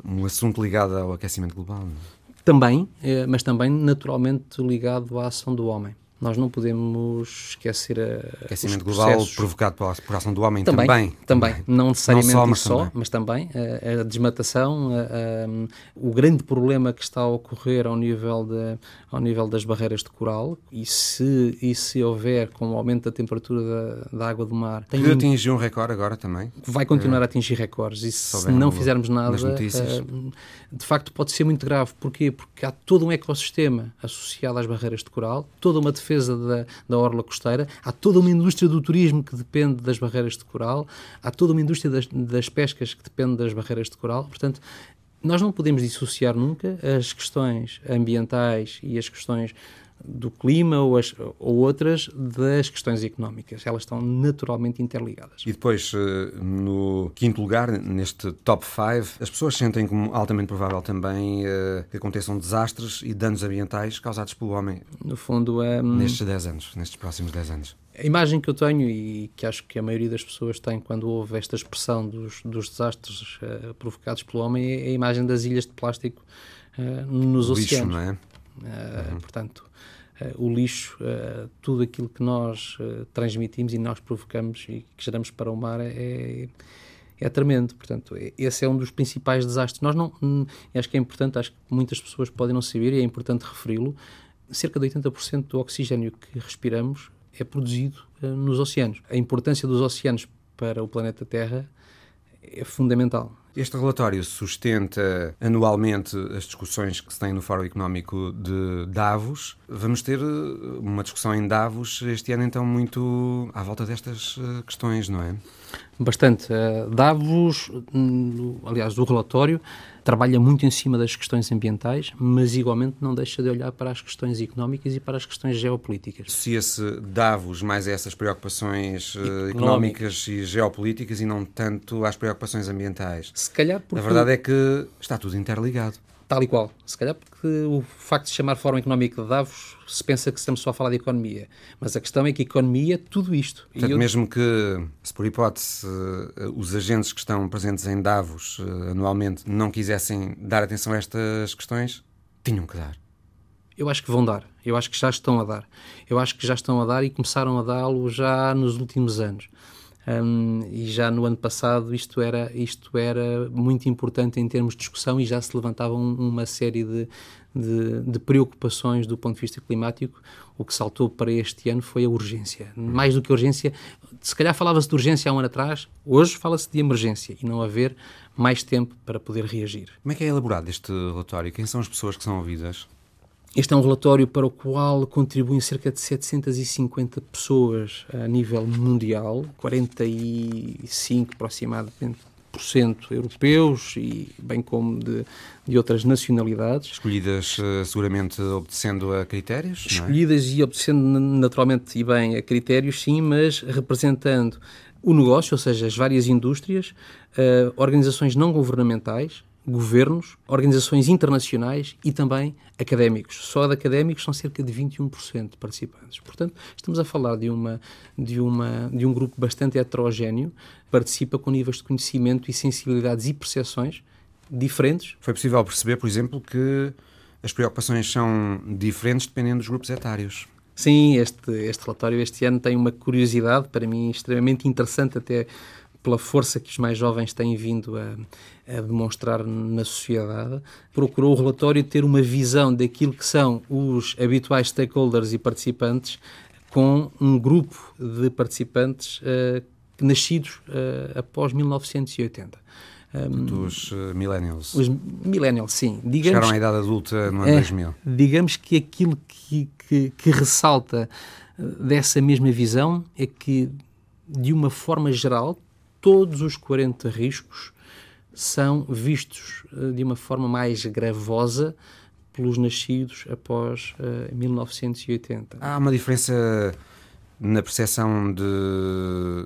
um assunto ligado ao aquecimento global. É? Também, mas também naturalmente ligado à ação do homem. Nós não podemos esquecer a. Aquecimento global provocado pela, por ação do homem também. Também, também. não necessariamente não só, mas, só, também. mas também. A, a desmatação, a, o grande problema que está a ocorrer ao nível, de, ao nível das barreiras de coral e se, e se houver, com o aumento da temperatura da, da água do mar. Tem que atingir um recorde agora também. Vai continuar é. a atingir recordes e se, se não fizermos nada, uh, de facto pode ser muito grave. Porquê? Porque há todo um ecossistema associado às barreiras de coral, toda uma defesa defesa da, da orla costeira, há toda uma indústria do turismo que depende das barreiras de coral, há toda uma indústria das, das pescas que depende das barreiras de coral. Portanto, nós não podemos dissociar nunca as questões ambientais e as questões do clima ou, as, ou outras das questões económicas. Elas estão naturalmente interligadas. E depois, eh, no quinto lugar, neste top 5, as pessoas sentem como altamente provável também uh, que aconteçam desastres e danos ambientais causados pelo homem. No fundo, é. Nestes 10 anos, nestes próximos 10 anos. A imagem que eu tenho e que acho que a maioria das pessoas tem quando houve esta expressão dos, dos desastres uh, provocados pelo homem é a imagem das ilhas de plástico uh, nos Lixo, oceanos. não é? Uh, uhum. Portanto, o lixo, tudo aquilo que nós transmitimos e nós provocamos e que geramos para o mar é, é tremendo. Portanto, esse é um dos principais desastres. Nós não, hum, acho que é importante, acho que muitas pessoas podem não saber e é importante referi-lo, cerca de 80% do oxigênio que respiramos é produzido nos oceanos. A importância dos oceanos para o planeta Terra é fundamental. Este relatório sustenta anualmente as discussões que se têm no Fórum Económico de Davos. Vamos ter eh, uma discussão em Davos este ano, então, muito à volta destas eh, questões, não é? Bastante. Eh, Davos, hum, aliás, o relatório trabalha muito em cima das questões ambientais, mas igualmente não deixa de olhar para as questões económicas e para as questões geopolíticas. Se esse Davos mais a essas preocupações uh, económicas e geopolíticas e não tanto às preocupações ambientais. Se calhar porque... A verdade é que está tudo interligado. Tal e qual. Se calhar porque o facto de chamar Fórum Económico de Davos se pensa que estamos só a falar de economia. Mas a questão é que economia é tudo isto. Portanto, eu... mesmo que, se por hipótese, eh, os agentes que estão presentes em Davos eh, anualmente não quisessem dar atenção a estas questões, tinham que dar. Eu acho que vão dar. Eu acho que já estão a dar. Eu acho que já estão a dar e começaram a dá-lo já nos últimos anos. Um, e já no ano passado isto era, isto era muito importante em termos de discussão e já se levantavam uma série de, de, de, preocupações do ponto de vista climático. O que saltou para este ano foi a urgência. Mais do que urgência, se calhar falava-se de urgência há um ano atrás, hoje fala-se de emergência e não haver mais tempo para poder reagir. Como é que é elaborado este relatório? Quem são as pessoas que são ouvidas? Este é um relatório para o qual contribuem cerca de 750 pessoas a nível mundial, 45 aproximadamente europeus e bem como de, de outras nacionalidades. Escolhidas eh, seguramente obedecendo a critérios? É? Escolhidas é? e obedecendo naturalmente e bem a critérios, sim, mas representando o negócio, ou seja, as várias indústrias, uh, organizações não governamentais, governos, organizações internacionais e também académicos. Só de académicos são cerca de 21% de participantes. Portanto, estamos a falar de, uma, de, uma, de um grupo bastante heterogéneo, participa com níveis de conhecimento e sensibilidades e percepções diferentes. Foi possível perceber, por exemplo, que as preocupações são diferentes dependendo dos grupos etários. Sim, este, este relatório este ano tem uma curiosidade, para mim extremamente interessante até pela força que os mais jovens têm vindo a, a, demonstrar na sociedade, procurou o relatório ter uma visão daquilo que são os habituais stakeholders e participantes com um grupo de participantes uh, nascidos uh, após 1980. Um, Dos uh, millennials. Os millennials, sim. Digamos, Chegaram à idade adulta no ano é, 2000. Digamos que aquilo que, que, que ressalta dessa mesma visão é que, de uma forma geral, todos os 40 riscos são vistos uh, de uma forma mais gravosa pelos nascidos após uh, eh, 1980. Há uma diferença na percepção de,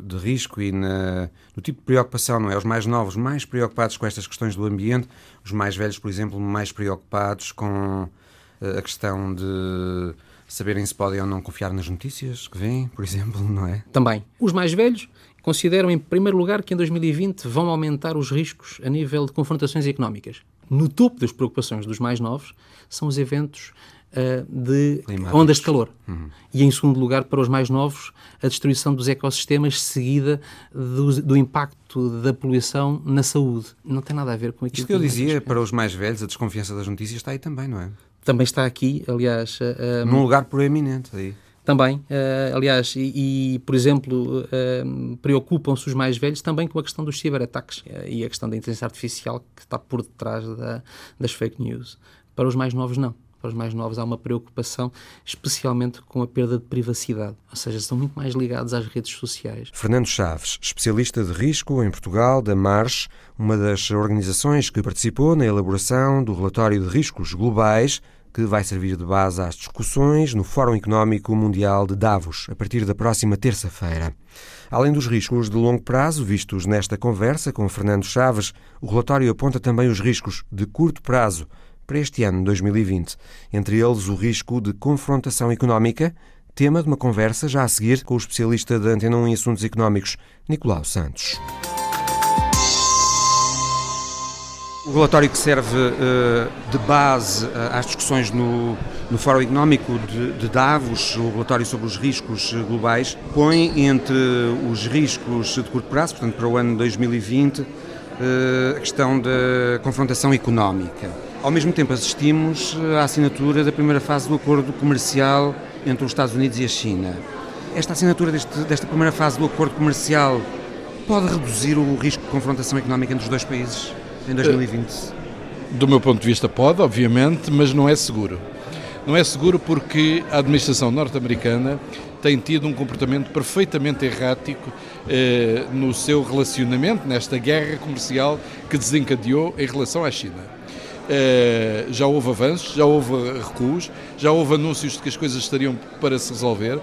de risco e na, no tipo de preocupação, não é? Os mais novos mais preocupados com estas questões do ambiente, os mais velhos, por exemplo, mais preocupados com uh, a questão de saberem se podem ou não confiar nas notícias que vêm, por exemplo, não é? Também. Os mais velhos consideram, em primeiro lugar, que em 2020 vão aumentar os riscos a nível de confrontações económicas. No topo das preocupações dos mais novos são os eventos uh, de Climáticos. ondas de calor. Uhum. E, em segundo lugar, para os mais novos, a destruição dos ecossistemas seguida do, do, impacto da poluição na saúde. Não tem nada a ver com aquilo Isto que eu dizia, para os mais velhos, a desconfiança das notícias está aí também, não é? Também está aqui, aliás. Uh, Num lugar proeminente aí. Também, uh, aliás, e, e, por exemplo, uh, preocupam-se os mais velhos também com a questão dos ciberataques uh, e a questão da inteligência artificial que está por detrás da, das fake news. Para os mais novos, não. Para os mais novos há uma preocupação, especialmente com a perda de privacidade, ou seja, estão muito mais ligados às redes sociais. Fernando Chaves, especialista de risco em Portugal, da MARS, uma das organizações que participou na elaboração do relatório de riscos globais que vai servir de base às discussões no Fórum Económico Mundial de Davos, a partir da próxima terça-feira. Além dos riscos de longo prazo vistos nesta conversa com Fernando Chaves, o relatório aponta também os riscos de curto prazo para este ano 2020, entre eles o risco de confrontação económica, tema de uma conversa já a seguir com o especialista da Antena 1 em Assuntos Económicos, Nicolau Santos. O relatório que serve uh, de base uh, às discussões no, no Fórum Económico de, de, Davos, o relatório sobre os riscos globais, põe entre os riscos de curto prazo, portanto para o ano 2020, uh, eh, a questão da confrontação económica. Ao mesmo tempo assistimos à assinatura da primeira fase do acordo comercial entre os Estados Unidos e a China. Esta assinatura deste, desta primeira fase do acordo comercial pode reduzir o risco de confrontação económica entre os dois países? Em 2020? Do meu ponto de vista, pode, obviamente, mas não é seguro. Não é seguro porque a administração norte-americana tem tido um comportamento perfeitamente errático eh, no seu relacionamento, nesta guerra comercial que desencadeou em relação à China. Eh, já houve avanços, já houve recuos, já houve anúncios de que as coisas estariam para se resolver.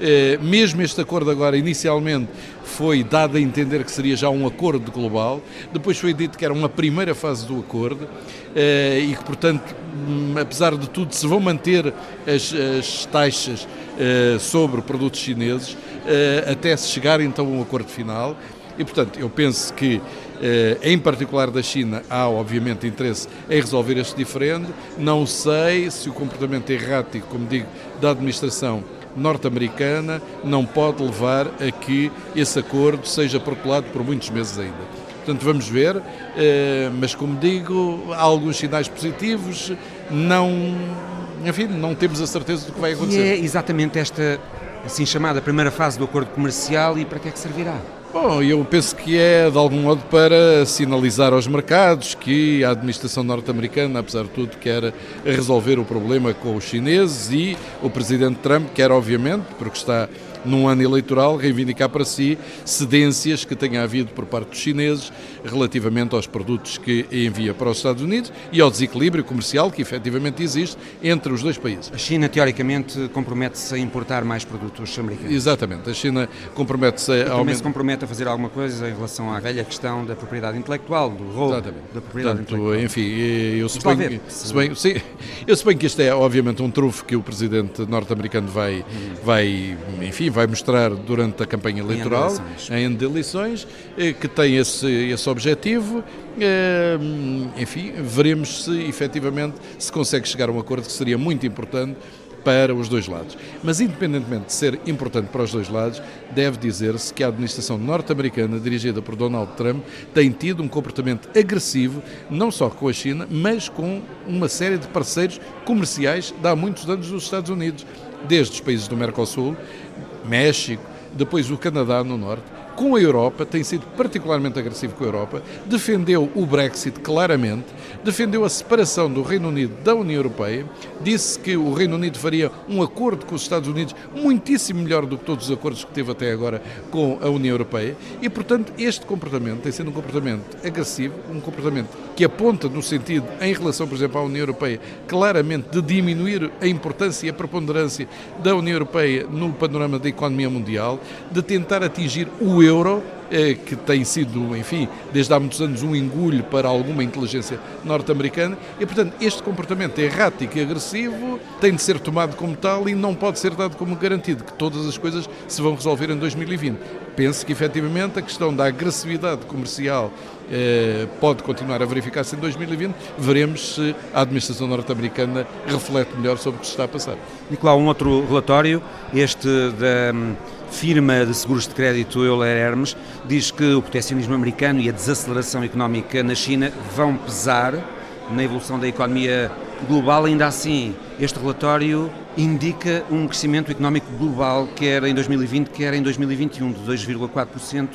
Eh, mesmo este acordo agora, inicialmente, foi dado a entender que seria já um acordo global, depois foi dito que era uma primeira fase do acordo eh, e que, portanto, hum, apesar de tudo, se vão manter as, as taxas eh, sobre produtos chineses até se chegar então a um acordo final. E, portanto, eu penso que, em particular da China, há obviamente interesse em resolver este diferendo. Não sei se o comportamento errático, como digo, da administração norte-americana não pode levar a que esse acordo seja protelado por muitos meses ainda. Portanto, vamos ver, eh, mas como digo, há alguns sinais positivos, não, enfim, não temos a certeza do que vai acontecer. E é exatamente esta assim chamada primeira fase do acordo comercial e para que é que servirá? Bom, eu penso que é de algum modo para sinalizar aos mercados que a administração norte-americana, apesar de tudo, quer resolver o problema com os chineses e o presidente Trump quer, obviamente, porque está num ano eleitoral, reivindicar para si cedências que tenha havido por parte dos chineses relativamente aos produtos que envia para os Estados Unidos e ao desequilíbrio comercial que efetivamente existe entre os dois países. A China, teoricamente, compromete-se a importar mais produtos americanos. Exatamente. A China compromete-se a aumentar. se compromete a fazer alguma coisa em relação à velha questão da propriedade intelectual, do roubo Exatamente. da propriedade Portanto, intelectual. Enfim, eu suponho, se bem, sim, eu suponho que isto é, obviamente, um trufo que o presidente norte-americano vai, hum. vai, enfim, vai mostrar durante a campanha eleitoral, em eleições, eh, que tem esse, esse objetivo. Eh, enfim, veremos se efetivamente se consegue chegar a um acordo que seria muito importante para os dois lados. Mas, independentemente de ser importante para os dois lados, deve dizer-se que a administração norte-americana, dirigida por Donald Trump, tem tido um comportamento agressivo, não só com a China, mas com uma série de parceiros comerciais de há muitos anos dos Estados Unidos, desde os países do Mercosul, México, depois o Canadá no norte, com a Europa, tem sido particularmente agressivo com a Europa, defendeu o Brexit claramente, defendeu a separação do Reino Unido da União Europeia, disse que o Reino Unido faria um acordo com os Estados Unidos muitíssimo melhor do que todos os acordos que teve até agora com a União Europeia, e portanto este comportamento tem sido um comportamento agressivo, um comportamento que aponta no sentido, em relação, por exemplo, à União Europeia, claramente de diminuir a importância e a preponderância da União Europeia no panorama da economia mundial, de tentar atingir o euro, eh, que tem sido, enfim, desde há muitos anos um engulho para alguma inteligência norte-americana, e portanto este comportamento errático e agressivo tem de ser tomado como tal e não pode ser dado como garantido que todas as coisas se vão resolver em 2020. Penso que efetivamente a questão da agressividade comercial eh, pode continuar a verificar-se em 2020. Veremos se a administração norte-americana reflete melhor sobre o que se está a passar. Nicolau, um outro relatório, este da firma de seguros de crédito Euler Hermes diz que o proteccionismo americano e a desaceleração económica na China vão pesar na evolução da economia global. Ainda assim, este relatório indica um crescimento económico global, quer em 2020, quer em 2021, de 2,4%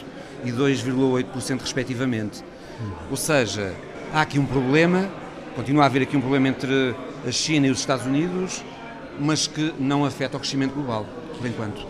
e 2,8% respectivamente. Ou seja, há aqui um problema, continua a haver aqui um problema entre a China e os Estados Unidos, mas que não afeta o crescimento global, por enquanto.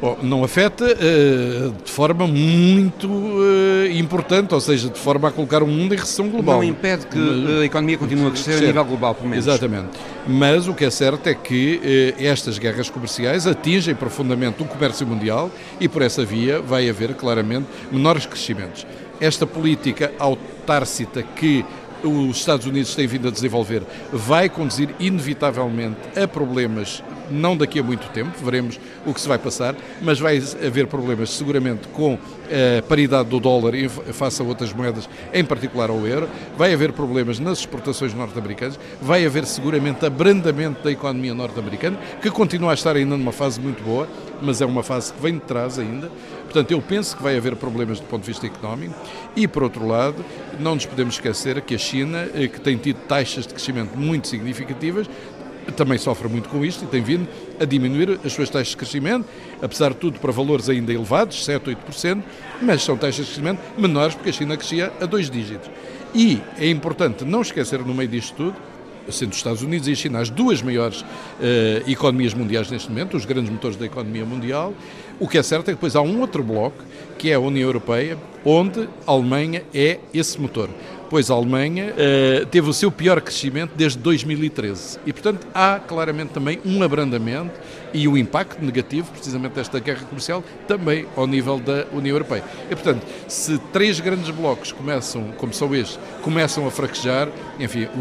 Bom, não afeta uh, de forma muito uh, importante, ou seja, de forma a colocar o mundo em recessão global. Não impede que Mas, a economia continue a crescer certo. a nível global, pelo menos. Exatamente. Mas o que é certo é que uh, estas guerras comerciais atingem profundamente o comércio mundial e por essa via vai haver claramente menores crescimentos. Esta política autárcita que os Estados Unidos têm vindo a desenvolver vai conduzir inevitavelmente a problemas não daqui a muito tempo, veremos o que se vai passar, mas vai haver problemas seguramente com a paridade do dólar face a outras moedas, em particular ao euro, vai haver problemas nas exportações norte-americanas, vai haver seguramente abrandamento da economia norte-americana, que continua a estar ainda numa fase muito boa, mas é uma fase que vem de trás ainda. Portanto, eu penso que vai haver problemas do ponto de vista económico. E, por outro lado, não nos podemos esquecer que a China, eh, que tem tido taxas de crescimento muito significativas, também sofre muito com isto e tem vindo a diminuir as suas taxas de crescimento, apesar de tudo para valores ainda elevados, 7, 8%, mas são taxas de crescimento menores porque a China crescia a dois dígitos. E é importante não esquecer no meio disto tudo sendo os Estados Unidos e a China as duas maiores uh, economias mundiais neste momento, os grandes motores da economia mundial, o que é certo é que depois há um outro bloco, que é a União Europeia, onde a Alemanha é esse motor pois a Alemanha uh, teve o seu pior crescimento desde 2013. E, portanto, há claramente também um abrandamento e o um impacto negativo, precisamente, desta guerra comercial, também ao nível da União Europeia. E, portanto, se três grandes blocos começam, como são estes, começam a fraquejar, enfim, o,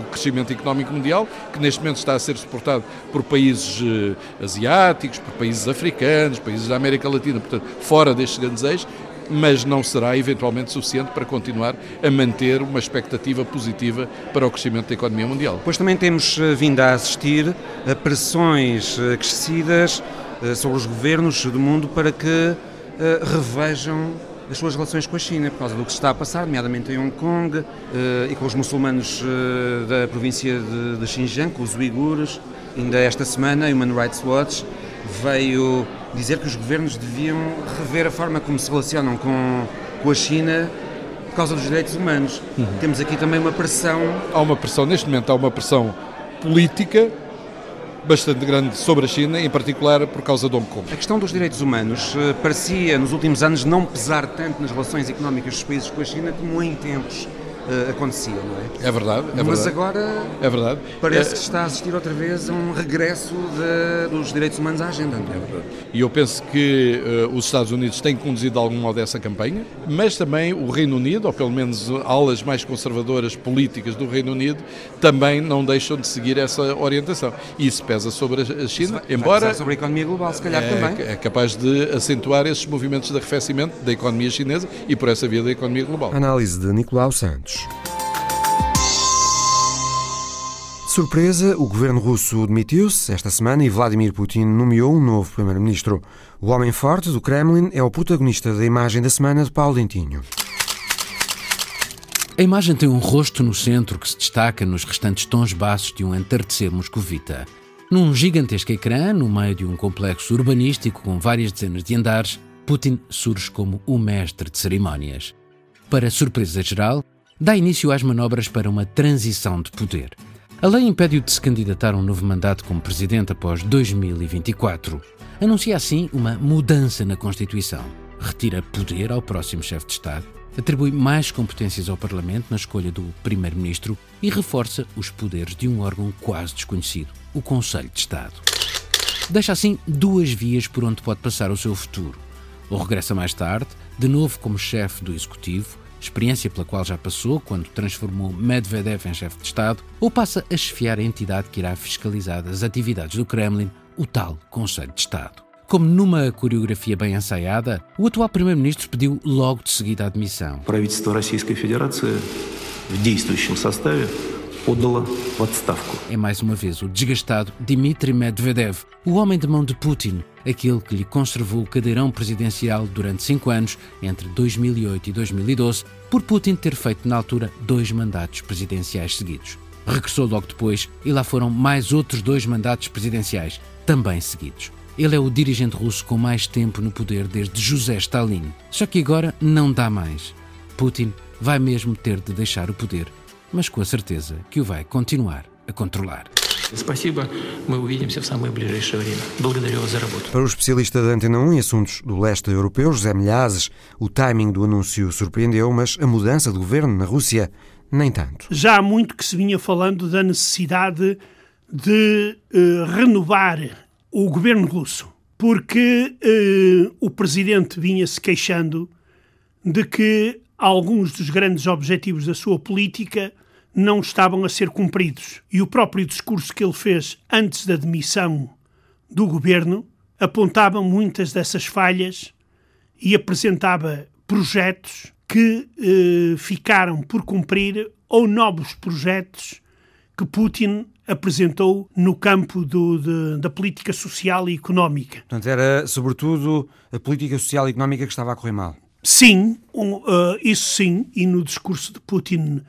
o crescimento económico mundial, que neste momento está a ser suportado por países uh, asiáticos, por países africanos, países da América Latina, portanto, fora destes grandes eixos, mas não será eventualmente suficiente para continuar a manter uma expectativa positiva para o crescimento da economia mundial. Pois também temos eh, vindo a assistir a pressões eh, crescidas eh, sobre os governos do mundo para que revejam as suas relações com a China, por causa do que se está a passar, nomeadamente em Hong Kong e com os muçulmanos da província de Xinjiang, com os uigures. Ainda esta semana, a Human Rights Watch veio dizer que os governos deviam rever a forma como se relacionam com, com a China por causa dos direitos humanos. Uhum. Temos aqui também uma pressão. Há uma pressão, neste momento há uma pressão política bastante grande sobre a China, em particular por causa de Hong Kong. A questão dos direitos humanos eh, parecia, nos últimos anos, não pesar tanto nas relações económicas dos países com a China como em tempos uh, acontecia, não é? É verdade, é Mas verdade. agora é verdade. parece é... que está a assistir outra vez a um regresso de, dos direitos humanos à agenda. Não é? verdade. E eu penso que uh, os Estados Unidos têm conduzido de algum modo essa campanha, mas também o Reino Unido, ou pelo menos alas mais conservadoras políticas do Reino Unido, também não deixam de seguir essa orientação. E isso pesa sobre a China, vai, embora... Vai sobre a economia global, se calhar é, também. É capaz de acentuar esses movimentos de arrefecimento da economia chinesa e por essa via da economia global. Análise de Nicolau Santos. Surpresa, o governo russo demitiu-se esta semana e Vladimir Putin nomeou um novo primeiro-ministro. O homem forte do Kremlin é o protagonista da imagem da semana de Paulo Dentinho. A imagem tem um rosto no centro que se destaca nos restantes tons baixos de um entardecer moscovita. Num gigantesco ecrã, no meio de um complexo urbanístico com várias dezenas de andares, Putin surge como o mestre de cerimónias. Para surpresa geral, dá início às manobras para uma transição de poder. A lei impede-o de se candidatar a um novo mandato como presidente após 2024. Anuncia assim uma mudança na Constituição. Retira poder ao próximo chefe de Estado, atribui mais competências ao Parlamento na escolha do Primeiro-Ministro e reforça os poderes de um órgão quase desconhecido, o Conselho de Estado. Deixa assim duas vias por onde pode passar o seu futuro. Ou regressa mais tarde, de novo como chefe do Executivo, experiência pela qual já passou quando transformou Medvedev em chefe de Estado, ou passa a chefiar a entidade que irá fiscalizar as atividades do Kremlin, o tal Conselho de Estado. Como numa coreografia bem ensaiada, o atual Primeiro-Ministro pediu logo de seguida a admissão. Правительство Российской Федерации в действующем составе подало в отставку. É mais uma vez o desgastado Dmitry Medvedev, o homem de mão de Putin, aquele que lhe conservou o cadeirão presidencial durante cinco anos, entre 2008 e 2012, por Putin ter feito na altura dois mandatos presidenciais seguidos. Regressou logo depois e lá foram mais outros dois mandatos presidenciais, também seguidos. Ele é o dirigente russo com mais tempo no poder desde José Stalin. Só que agora não dá mais. Putin vai mesmo ter de deixar o poder, mas com a certeza que o vai continuar a controlar. Para o especialista da Antena 1 em assuntos do leste europeu, José Milhazes, o timing do anúncio surpreendeu, mas a mudança de governo na Rússia nem tanto. Já há muito que se vinha falando da necessidade de eh, renovar o governo russo, porque eh, o presidente vinha se queixando de que alguns dos grandes objetivos da sua política não estavam a ser cumpridos. E o próprio discurso que ele fez antes da demissão do governo apontava muitas dessas falhas e apresentava projetos que eh, ficaram por cumprir ou novos projetos que Putin apresentou no campo do, de, da política social e económica. Portanto, era sobretudo a política social e económica que estava a correr mal. Sim, um, uh, isso sim, e no discurso de Putin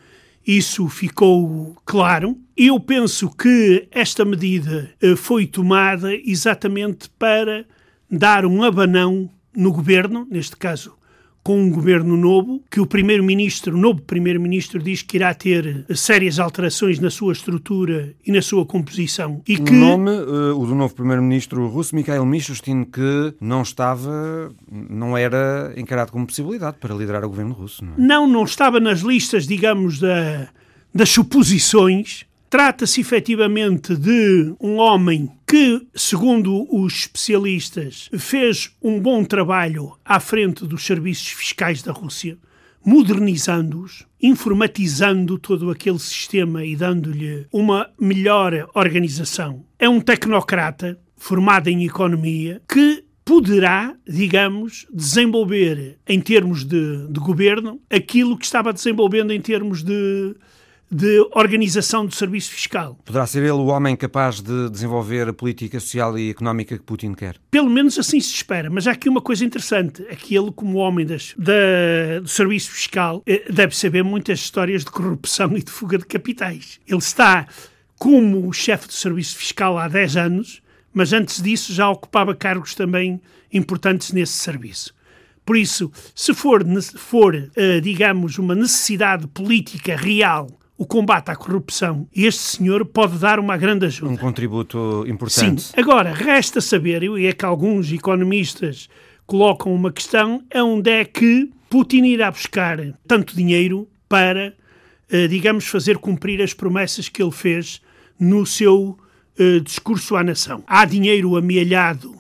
isso ficou claro. Eu penso que esta medida uh, foi tomada exatamente para dar um abanão no governo, neste caso com um governo novo, que o primeiro-ministro, o novo primeiro-ministro, diz que irá ter sérias alterações na sua estrutura e na sua composição. E o que... nome, uh, o do novo primeiro-ministro russo, Mikhail Mishustin, que não estava, não era encarado como possibilidade para liderar o governo russo. Não, é? não, não estava nas listas, digamos, da, das suposições. Trata-se efetivamente de um homem que, segundo os especialistas, fez um bom trabalho à frente dos serviços fiscais da Rússia, modernizando-os, informatizando todo aquele sistema e dando-lhe uma melhor organização. É um tecnocrata formado em economia que poderá, digamos, desenvolver em termos de, de governo aquilo que estava desenvolvendo em termos de de organização do serviço fiscal. Poderá ser ele o homem capaz de desenvolver a política social e económica que Putin quer? Pelo menos assim se espera. Mas há aqui uma coisa interessante. É que ele, como homem das, da, do serviço fiscal, eh, deve saber muitas histórias de corrupção e de fuga de capitais. Ele está como chefe do serviço fiscal há 10 anos, mas antes disso já ocupava cargos também importantes nesse serviço. Por isso, se for, for uh, digamos, uma necessidade política real o combate à corrupção, este senhor pode dar uma grande ajuda. Um contributo importante. Sim. Agora, resta saber, e é que alguns economistas colocam uma questão, é onde é que Putin irá buscar tanto dinheiro para, uh, digamos, fazer cumprir as promessas que ele fez no seu uh, discurso à nação. Há dinheiro amealhado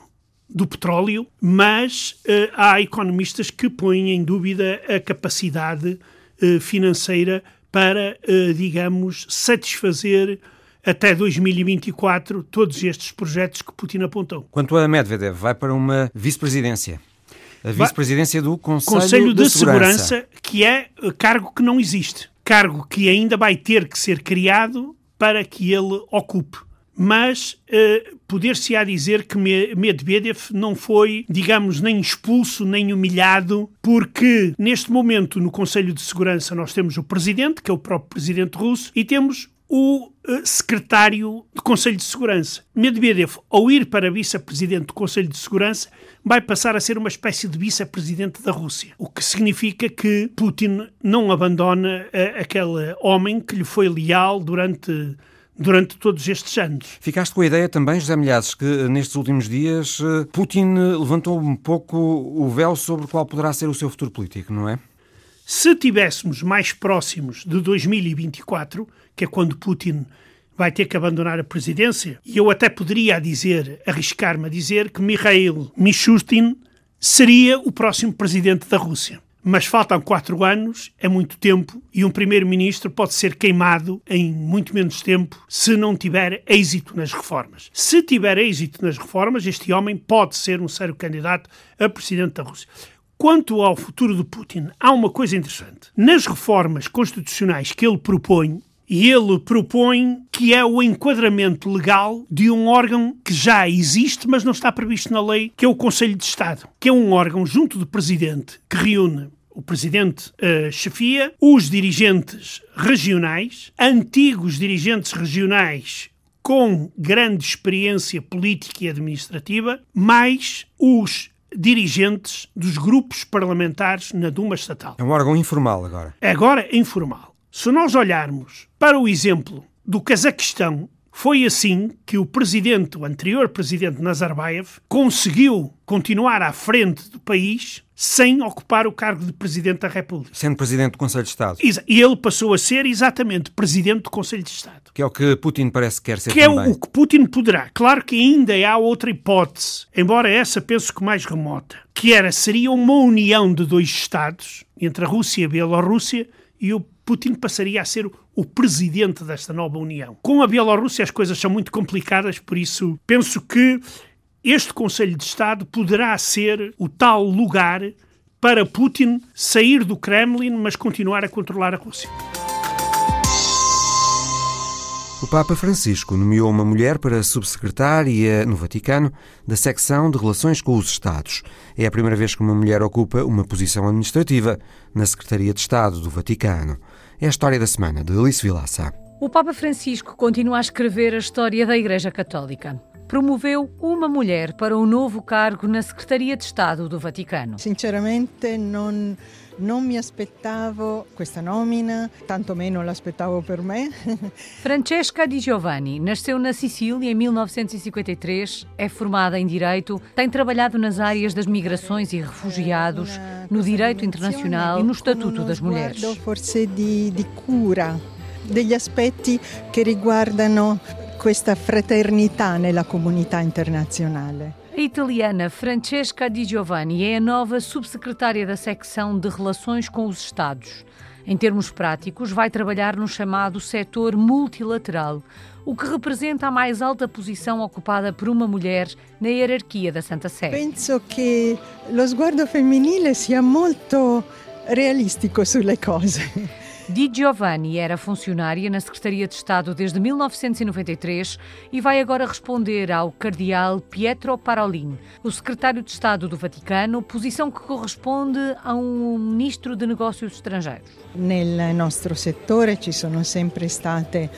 do petróleo, mas uh, há economistas que põem em dúvida a capacidade uh, financeira para, uh, digamos, satisfazer até 2024 todos estes projetos que Putin apontou. Quanto a Medvedev, vai para uma vice-presidência. A vice-presidência do Conselho, Conselho de, de Segurança. Segurança, que é cargo que não existe. Cargo que ainda vai ter que ser criado para que ele ocupe mas uh, poder-se-á dizer que Medvedev não foi, digamos, nem expulso nem humilhado, porque neste momento no Conselho de Segurança nós temos o presidente, que é o próprio presidente russo, e temos o uh, secretário do Conselho de Segurança. Medvedev, ao ir para vice-presidente do Conselho de Segurança, vai passar a ser uma espécie de vice-presidente da Rússia, o que significa que Putin não abandona uh, aquele homem que lhe foi leal durante durante todos estes anos. Ficaste com a ideia também, José Milhazes, que eh, nestes últimos dias eh, Putin eh, levantou um pouco o véu sobre qual poderá ser o seu futuro político, não é? Se tivéssemos mais próximos de 2024, que é quando Putin vai ter que abandonar a presidência, e eu até poderia dizer, arriscar-me a dizer que Mikhail Mishustin seria o próximo presidente da Rússia mas faltam quatro anos, é muito tempo, e um primeiro-ministro pode ser queimado em muito menos tempo se não tiver êxito nas reformas. Se tiver êxito nas reformas, este homem pode ser um sério candidato a presidente da Rússia. Quanto ao futuro de Putin, há uma coisa interessante. Nas reformas constitucionais que ele propõe, e ele propõe que é o enquadramento legal de um órgão que já existe, mas não está previsto na lei, que é o Conselho de Estado, que é um órgão junto do Presidente que reúne o presidente uh, chefia, os dirigentes regionais, antigos dirigentes regionais com grande experiência política e administrativa, mais os dirigentes dos grupos parlamentares na Duma Estatal. É um órgão informal agora. Agora é informal. Se nós olharmos para o exemplo do Cazaquistão, foi assim que o presidente, o anterior presidente Nazarbayev, conseguiu continuar à frente do país sem ocupar o cargo de Presidente da República. Sendo Presidente do Conselho de Estado. E ele passou a ser exatamente Presidente do Conselho de Estado. Que é o que Putin parece que quer ser que também. é o que Putin poderá. Claro que ainda há outra hipótese, embora essa penso que mais remota, que era, seria uma união de dois Estados, entre a Rússia e a Bielorrússia, e o Putin passaria a ser o presidente desta nova União. Com a Bielorrússia as coisas são muito complicadas, por isso penso que este Conselho de Estado poderá ser o tal lugar para Putin sair do Kremlin, mas continuar a controlar a Rússia. O Papa Francisco nomeou uma mulher para subsecretária no Vaticano da secção de Relações com os Estados. É a primeira vez que uma mulher ocupa uma posição administrativa na Secretaria de Estado do Vaticano. É a história da semana de Alice Vilaça. O Papa Francisco continua a escrever a história da Igreja Católica. Promoveu uma mulher para um novo cargo na Secretaria de Estado do Vaticano. Sinceramente, não non mi aspettavo questa nomina, tanto meno l'aspettavo per me. Francesca Di Giovanni nasceu na Sicília em 1953, é formada em Direito, tem trabalhado nas áreas das migrações e refugiados, no direito internacional e no Estatuto das Mulheres. forse di, di cura degli aspetti che riguardano questa fraternità nella comunità internazionale. A italiana Francesca Di Giovanni é a nova subsecretária da secção de Relações com os Estados. Em termos práticos, vai trabalhar no chamado setor multilateral, o que representa a mais alta posição ocupada por uma mulher na hierarquia da Santa Sé. Penso que o sguardo femminile sia molto realistico sulle cose. Di Giovanni era funcionária na Secretaria de Estado desde 1993 e vai agora responder ao cardeal Pietro Parolin, o secretário de Estado do Vaticano, posição que corresponde a um ministro de Negócios Estrangeiros. Nel nostro settore ci sono sempre state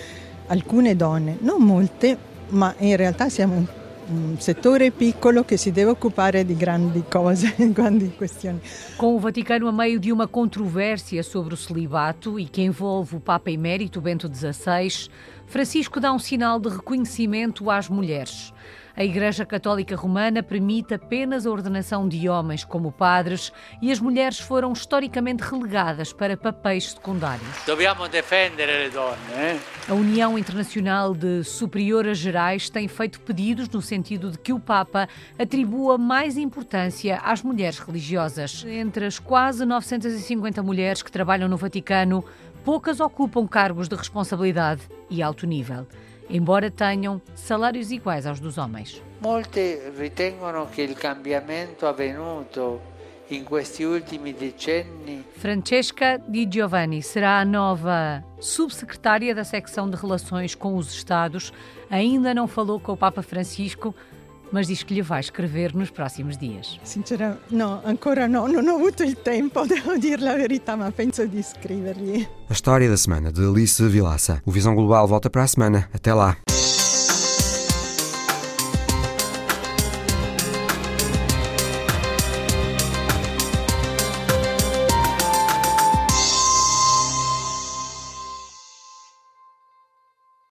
alcune donne, non molte, ma in realtà siamo un settore piccolo che si deve occupare di grandi cose, grandi questioni. Com o Vaticano a meio de uma controvérsia sobre o celibato e que envolve o Papa Emérito Bento XVI, Francisco dá um sinal de reconhecimento às mulheres. A Igreja Católica Romana permite apenas a ordenação de homens como padres e as mulheres foram historicamente relegadas para papéis secundários. Dobbiamo defendere le donne. Eh? A União Internacional de Superioras Gerais tem feito pedidos no sentido de que o Papa atribua mais importância às mulheres religiosas. Entre as quase 950 mulheres que trabalham no Vaticano, poucas ocupam cargos de responsabilidade e alto nível embora tenham salários iguais aos dos homens. Molte ritengono che il cambiamento avvenuto in questi ultimi decenni. Francesca Di Giovanni será a nova subsecretária da secção de relações com os Estados. Ainda não falou com o Papa Francisco, mas diz que lhe vai escrever nos próximos dias. Sinceramente, no, ancora no, non ho avuto il tempo, devo dire la verità, ma penso di scrivergli. A história da semana de Alice Vilaça. O Visão Global volta para a semana. Até lá.